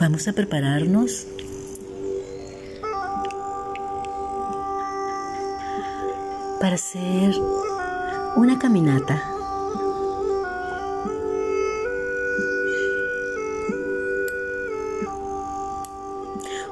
Vamos a prepararnos para hacer una caminata.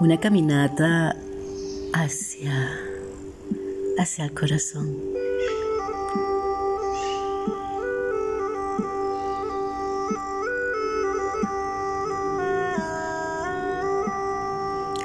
Una caminata hacia, hacia el corazón.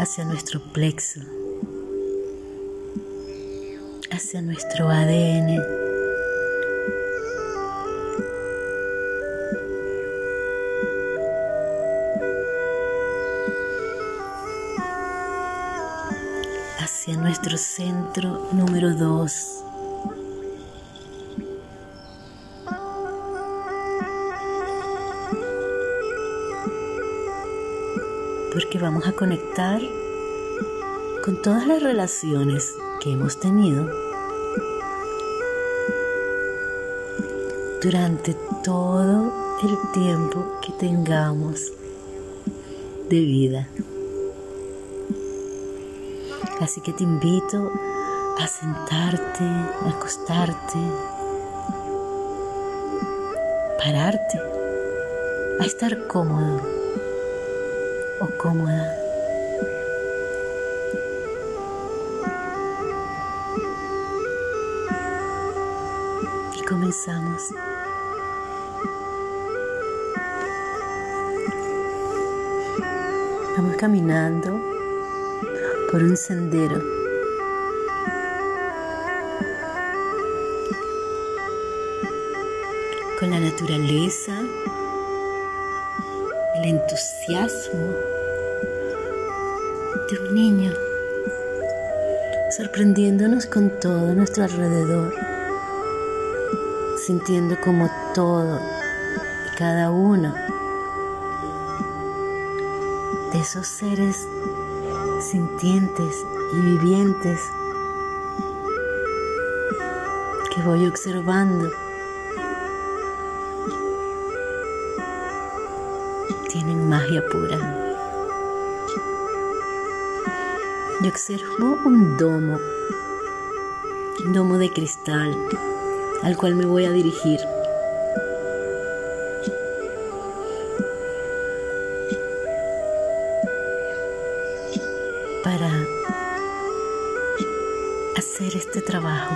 Hacia nuestro plexo, hacia nuestro ADN. hacia nuestro centro número 2. Vamos a conectar con todas las relaciones que hemos tenido durante todo el tiempo que tengamos de vida. Así que te invito a sentarte, a acostarte, pararte, a estar cómodo o cómoda. Y comenzamos. Vamos caminando por un sendero. Con la naturaleza, el entusiasmo de un niño, sorprendiéndonos con todo nuestro alrededor, sintiendo como todo y cada uno de esos seres sintientes y vivientes que voy observando tienen magia pura. Yo observo un domo, un domo de cristal al cual me voy a dirigir. para hacer este trabajo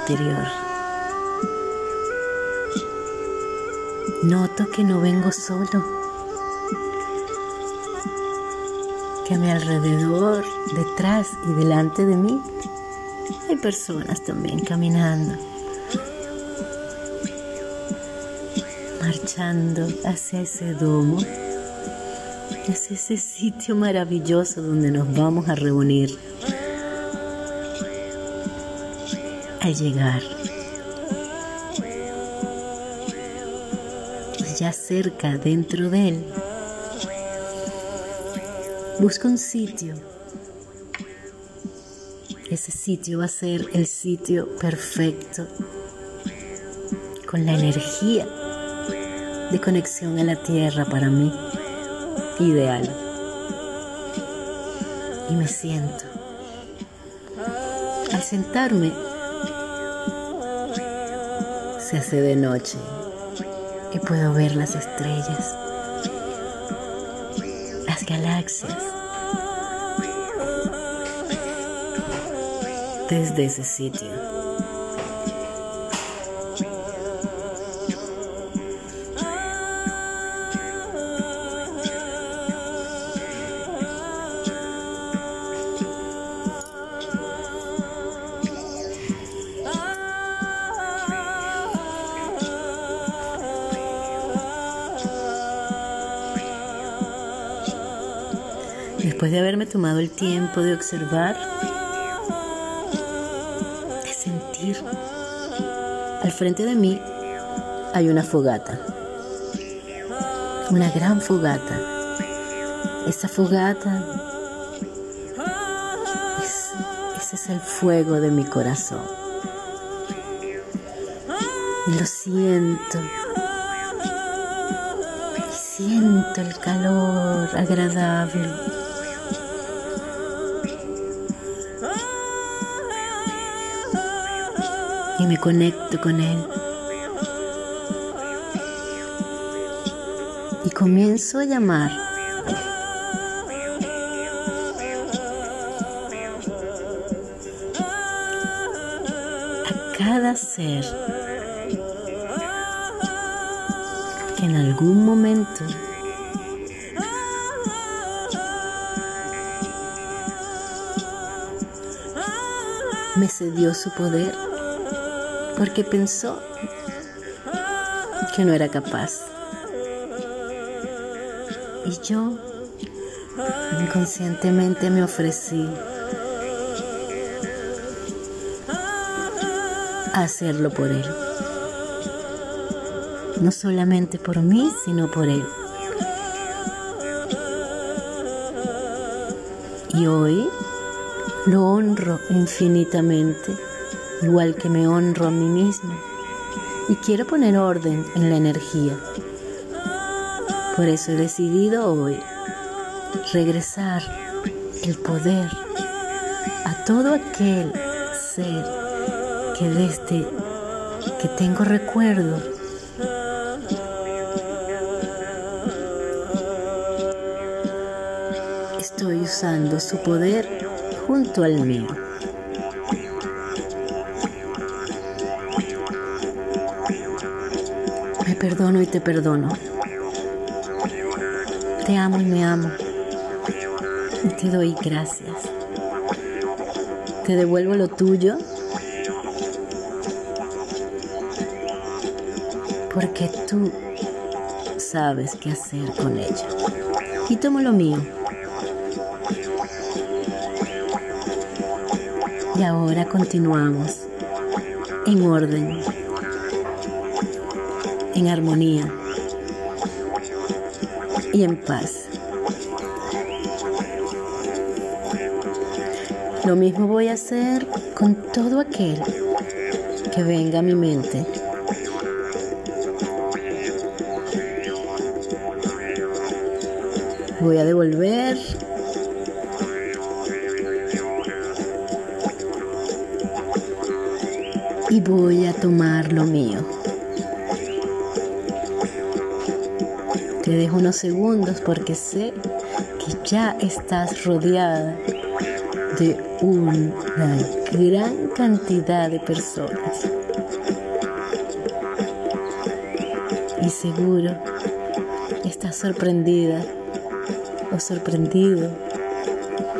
interior. Noto que no vengo solo, que a mi alrededor, detrás y delante de mí, hay personas también caminando, marchando hacia ese domo es ese sitio maravilloso donde nos vamos a reunir. Al llegar, ya cerca dentro de él, busca un sitio. Ese sitio va a ser el sitio perfecto con la energía de conexión a la tierra para mí ideal. Y me siento. Al sentarme, se hace de noche y puedo ver las estrellas, las galaxias, desde ese sitio. Después de haberme tomado el tiempo de observar, frente de mí hay una fogata, una gran fogata. Esa fogata, es, ese es el fuego de mi corazón. Lo siento, siento el calor agradable. Y me conecto con él. Y comienzo a llamar. A cada ser en algún momento me cedió su poder porque pensó que no era capaz. Y yo inconscientemente me ofrecí a hacerlo por él no solamente por mí, sino por Él. Y hoy lo honro infinitamente, igual que me honro a mí mismo. Y quiero poner orden en la energía. Por eso he decidido hoy regresar el poder a todo aquel ser que desde que tengo recuerdo estoy usando su poder junto al mío. Perdono y te perdono. Te amo y me amo. Y te doy gracias. Te devuelvo lo tuyo porque tú sabes qué hacer con ella. Y tomo lo mío. Y ahora continuamos en orden, en armonía y en paz. Lo mismo voy a hacer con todo aquel que venga a mi mente. Voy a devolver y voy a tomar lo mío. Te dejo unos segundos porque sé que ya estás rodeada de una gran cantidad de personas. Y seguro estás sorprendida o sorprendido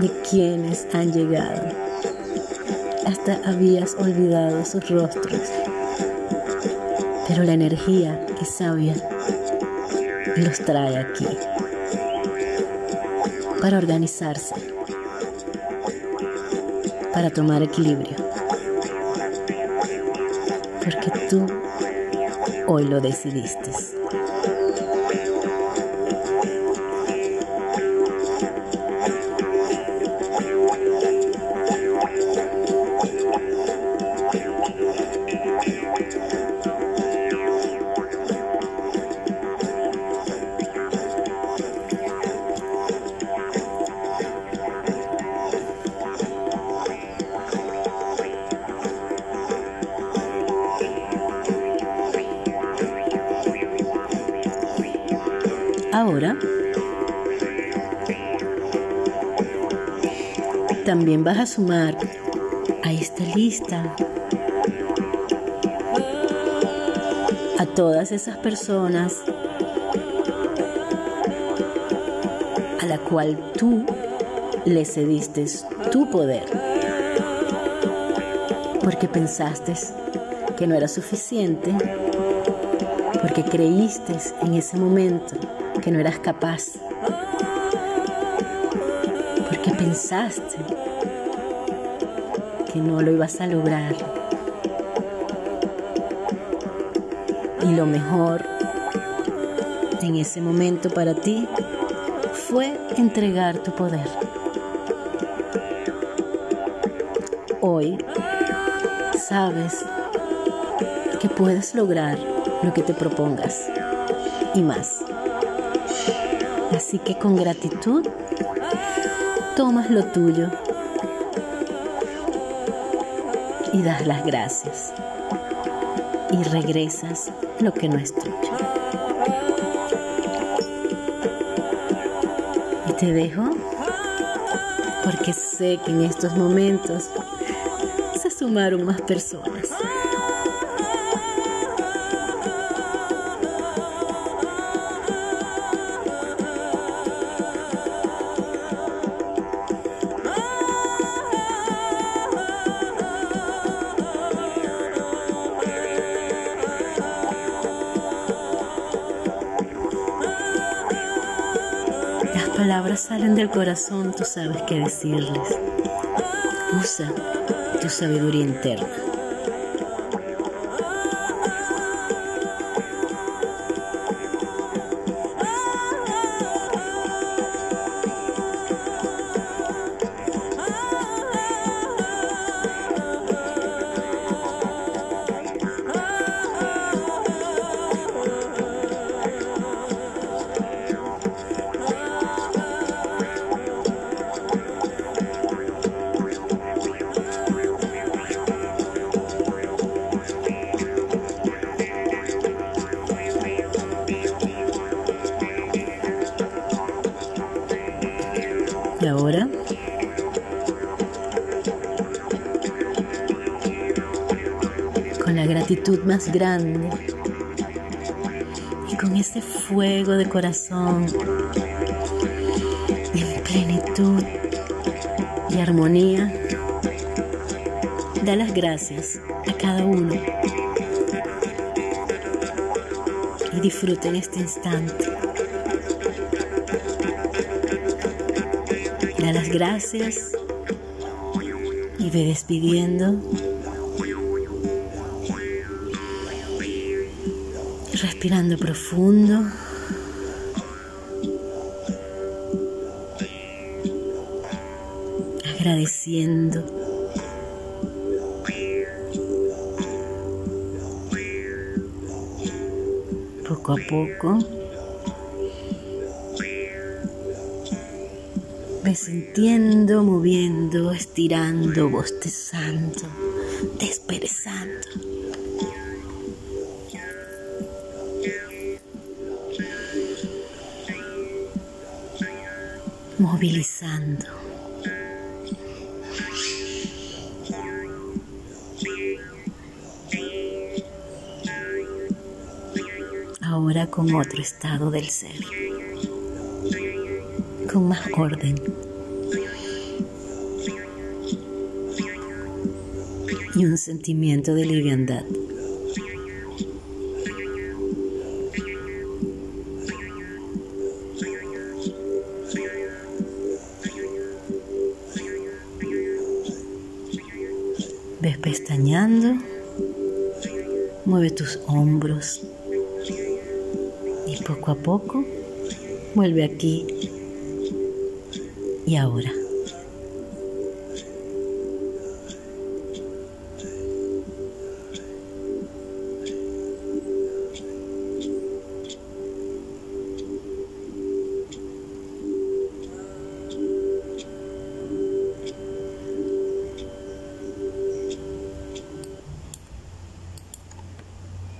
de quienes han llegado hasta habías olvidado sus rostros. Pero la energía es sabia los trae aquí para organizarse, para tomar equilibrio. Porque tú hoy lo decidiste. También vas a sumar a esta lista a todas esas personas a la cual tú le cediste tu poder. Porque pensaste que no era suficiente. Porque creíste en ese momento que no eras capaz, pensaste que no lo ibas a lograr. Y lo mejor en ese momento para ti fue entregar tu poder. Hoy sabes que puedes lograr lo que te propongas y más. Así que con gratitud tomas lo tuyo y das las gracias y regresas lo que no es tuyo. Y te dejo porque sé que en estos momentos se sumaron más personas. Palabras salen del corazón, tú sabes qué decirles. Usa tu sabiduría interna. Más grande y con ese fuego de corazón en plenitud y armonía, da las gracias a cada uno y disfruten este instante. Da las gracias y ve despidiendo. Respirando profundo. Agradeciendo. Poco a poco. Ve sintiendo, moviendo, estirando, bostezando, desperezando. Movilizando. Ahora con otro estado del ser con más orden. Y un sentimiento de liviandad. Mueve tus hombros y poco a poco vuelve aquí y ahora.